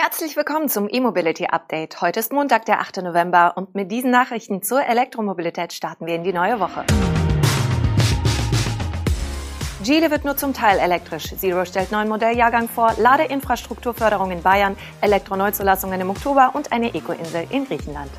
Herzlich willkommen zum E-Mobility Update. Heute ist Montag, der 8. November und mit diesen Nachrichten zur Elektromobilität starten wir in die neue Woche. Geely wird nur zum Teil elektrisch. Zero stellt neuen Modelljahrgang vor, Ladeinfrastrukturförderung in Bayern, Elektroneuzulassungen im Oktober und eine Eco-Insel in Griechenland.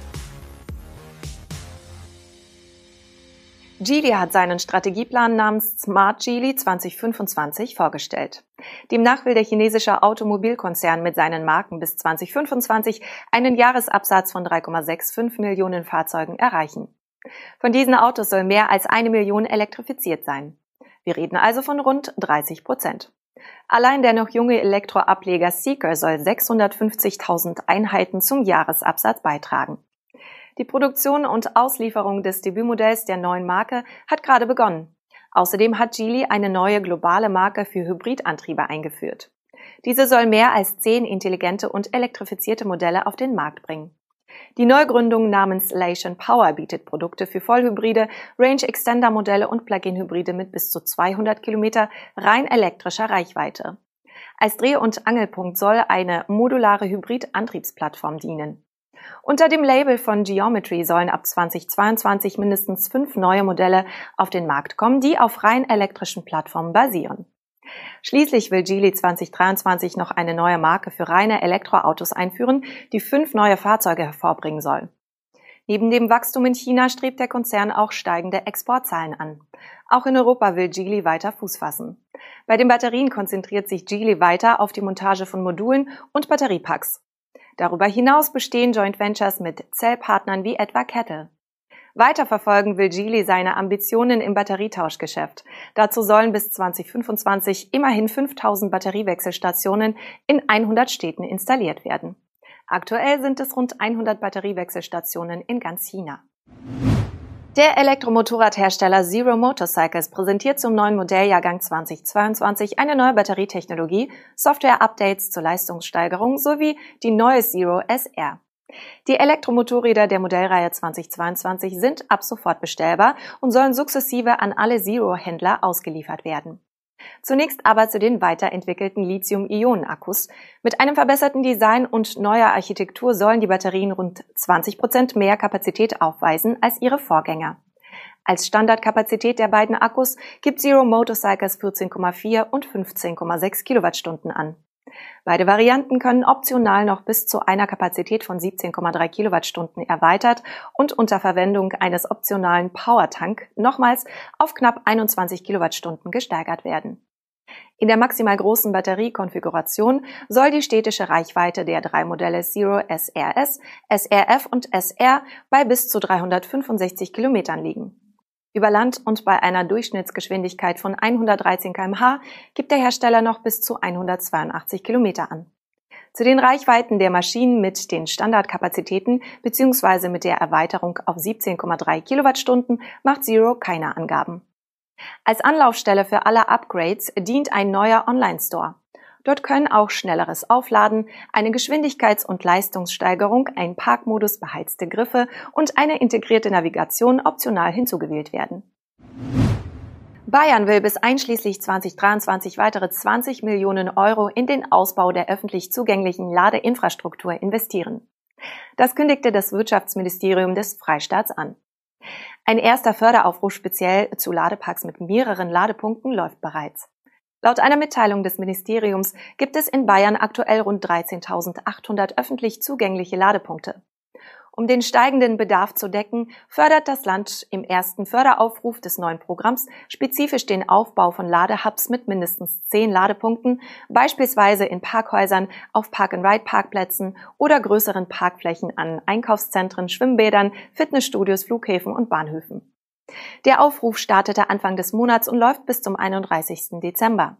Geely hat seinen Strategieplan namens Smart Geely 2025 vorgestellt. Demnach will der chinesische Automobilkonzern mit seinen Marken bis 2025 einen Jahresabsatz von 3,65 Millionen Fahrzeugen erreichen. Von diesen Autos soll mehr als eine Million elektrifiziert sein. Wir reden also von rund 30 Prozent. Allein der noch junge Elektroableger Seeker soll 650.000 Einheiten zum Jahresabsatz beitragen. Die Produktion und Auslieferung des Debütmodells der neuen Marke hat gerade begonnen. Außerdem hat Geely eine neue globale Marke für Hybridantriebe eingeführt. Diese soll mehr als zehn intelligente und elektrifizierte Modelle auf den Markt bringen. Die Neugründung namens Lation Power bietet Produkte für Vollhybride, Range Extender Modelle und Plug-in-Hybride mit bis zu 200 Kilometer rein elektrischer Reichweite. Als Dreh- und Angelpunkt soll eine modulare Hybrid-Antriebsplattform dienen. Unter dem Label von Geometry sollen ab 2022 mindestens fünf neue Modelle auf den Markt kommen, die auf rein elektrischen Plattformen basieren. Schließlich will Geely 2023 noch eine neue Marke für reine Elektroautos einführen, die fünf neue Fahrzeuge hervorbringen soll. Neben dem Wachstum in China strebt der Konzern auch steigende Exportzahlen an. Auch in Europa will Geely weiter Fuß fassen. Bei den Batterien konzentriert sich Geely weiter auf die Montage von Modulen und Batteriepacks. Darüber hinaus bestehen Joint Ventures mit Zellpartnern wie etwa Kettle. Weiterverfolgen will Geely seine Ambitionen im Batterietauschgeschäft. Dazu sollen bis 2025 immerhin 5000 Batteriewechselstationen in 100 Städten installiert werden. Aktuell sind es rund 100 Batteriewechselstationen in ganz China. Der Elektromotorradhersteller Zero Motorcycles präsentiert zum neuen Modelljahrgang 2022 eine neue Batterietechnologie, Software-Updates zur Leistungssteigerung sowie die neue Zero SR. Die Elektromotorräder der Modellreihe 2022 sind ab sofort bestellbar und sollen sukzessive an alle Zero-Händler ausgeliefert werden. Zunächst aber zu den weiterentwickelten Lithium-Ionen-Akkus. Mit einem verbesserten Design und neuer Architektur sollen die Batterien rund 20 Prozent mehr Kapazität aufweisen als ihre Vorgänger. Als Standardkapazität der beiden Akkus gibt Zero Motorcycles 14,4 und 15,6 Kilowattstunden an. Beide Varianten können optional noch bis zu einer Kapazität von 17,3 Kilowattstunden erweitert und unter Verwendung eines optionalen Powertank nochmals auf knapp 21 Kilowattstunden gesteigert werden. In der maximal großen Batteriekonfiguration soll die städtische Reichweite der drei Modelle Zero SRS, SRF und SR bei bis zu 365 Kilometern liegen. Über Land und bei einer Durchschnittsgeschwindigkeit von 113 kmh gibt der Hersteller noch bis zu 182 Kilometer an. Zu den Reichweiten der Maschinen mit den Standardkapazitäten bzw. mit der Erweiterung auf 17,3 Kilowattstunden macht Zero keine Angaben. Als Anlaufstelle für alle Upgrades dient ein neuer Online-Store. Dort können auch schnelleres Aufladen, eine Geschwindigkeits- und Leistungssteigerung, ein Parkmodus, beheizte Griffe und eine integrierte Navigation optional hinzugewählt werden. Bayern will bis einschließlich 2023 weitere 20 Millionen Euro in den Ausbau der öffentlich zugänglichen Ladeinfrastruktur investieren. Das kündigte das Wirtschaftsministerium des Freistaats an. Ein erster Förderaufruf speziell zu Ladeparks mit mehreren Ladepunkten läuft bereits. Laut einer Mitteilung des Ministeriums gibt es in Bayern aktuell rund 13.800 öffentlich zugängliche Ladepunkte. Um den steigenden Bedarf zu decken, fördert das Land im ersten Förderaufruf des neuen Programms spezifisch den Aufbau von Ladehubs mit mindestens zehn Ladepunkten, beispielsweise in Parkhäusern, auf Park-and-Ride-Parkplätzen oder größeren Parkflächen an Einkaufszentren, Schwimmbädern, Fitnessstudios, Flughäfen und Bahnhöfen. Der Aufruf startete Anfang des Monats und läuft bis zum 31. Dezember.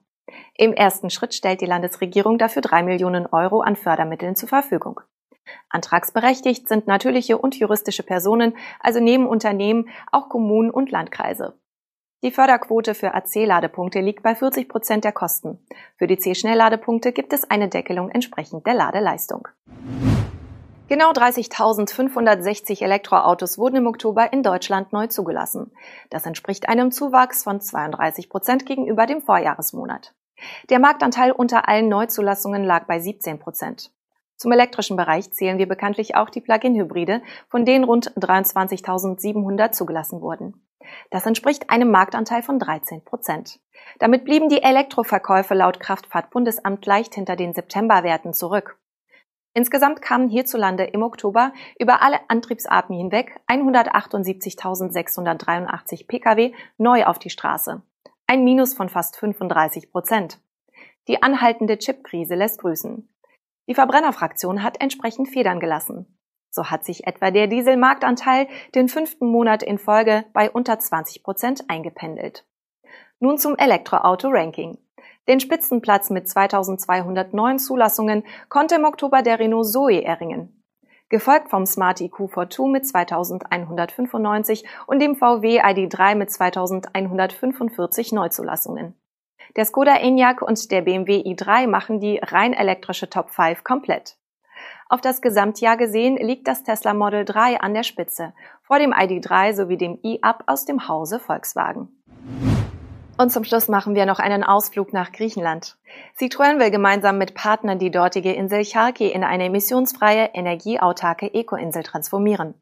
Im ersten Schritt stellt die Landesregierung dafür drei Millionen Euro an Fördermitteln zur Verfügung. Antragsberechtigt sind natürliche und juristische Personen, also neben Unternehmen auch Kommunen und Landkreise. Die Förderquote für AC-Ladepunkte liegt bei 40 Prozent der Kosten. Für die C-Schnellladepunkte gibt es eine Deckelung entsprechend der Ladeleistung. Genau 30.560 Elektroautos wurden im Oktober in Deutschland neu zugelassen. Das entspricht einem Zuwachs von 32 Prozent gegenüber dem Vorjahresmonat. Der Marktanteil unter allen Neuzulassungen lag bei 17 Prozent. Zum elektrischen Bereich zählen wir bekanntlich auch die Plug-in-Hybride, von denen rund 23.700 zugelassen wurden. Das entspricht einem Marktanteil von 13 Prozent. Damit blieben die Elektroverkäufe laut Kraftfahrtbundesamt leicht hinter den Septemberwerten zurück. Insgesamt kamen hierzulande im Oktober über alle Antriebsarten hinweg 178.683 Pkw neu auf die Straße. Ein Minus von fast 35 Prozent. Die anhaltende Chipkrise lässt grüßen. Die Verbrennerfraktion hat entsprechend Federn gelassen. So hat sich etwa der Dieselmarktanteil den fünften Monat in Folge bei unter 20 Prozent eingependelt. Nun zum Elektroauto-Ranking. Den Spitzenplatz mit 2209 Zulassungen konnte im Oktober der Renault Zoe erringen. Gefolgt vom Smart EQ 42 mit 2195 und dem VW ID3 mit 2145 Neuzulassungen. Der Skoda Enyaq und der BMW i3 machen die rein elektrische Top 5 komplett. Auf das Gesamtjahr gesehen liegt das Tesla Model 3 an der Spitze, vor dem ID3 sowie dem e-Up aus dem Hause Volkswagen. Und zum Schluss machen wir noch einen Ausflug nach Griechenland. Citroën will gemeinsam mit Partnern die dortige Insel Chalki in eine emissionsfreie, energieautarke Eco-Insel transformieren.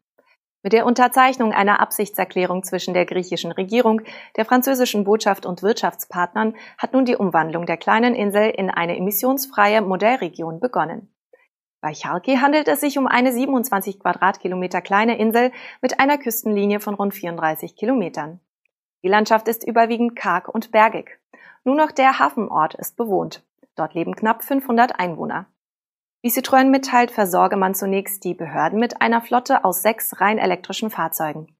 Mit der Unterzeichnung einer Absichtserklärung zwischen der griechischen Regierung, der französischen Botschaft und Wirtschaftspartnern hat nun die Umwandlung der kleinen Insel in eine emissionsfreie Modellregion begonnen. Bei Chalki handelt es sich um eine 27 Quadratkilometer kleine Insel mit einer Küstenlinie von rund 34 Kilometern. Die Landschaft ist überwiegend karg und bergig. Nur noch der Hafenort ist bewohnt. Dort leben knapp 500 Einwohner. Wie Citroën mitteilt, versorge man zunächst die Behörden mit einer Flotte aus sechs rein elektrischen Fahrzeugen.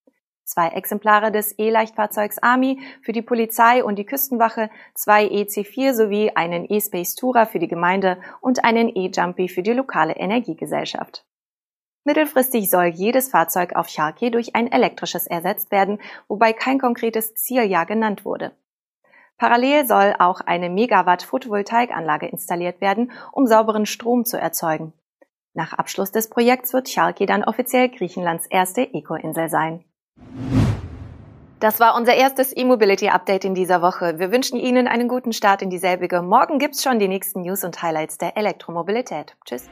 Zwei Exemplare des E-Leichtfahrzeugs Army für die Polizei und die Küstenwache, zwei EC4 sowie einen E-Space Tourer für die Gemeinde und einen E-Jumpy für die lokale Energiegesellschaft. Mittelfristig soll jedes Fahrzeug auf Charkey durch ein elektrisches ersetzt werden, wobei kein konkretes Zieljahr genannt wurde. Parallel soll auch eine Megawatt Photovoltaikanlage installiert werden, um sauberen Strom zu erzeugen. Nach Abschluss des Projekts wird Chalki dann offiziell Griechenlands erste Eco-Insel sein. Das war unser erstes E-Mobility-Update in dieser Woche. Wir wünschen Ihnen einen guten Start in dieselbige. Morgen gibt's schon die nächsten News und Highlights der Elektromobilität. Tschüss.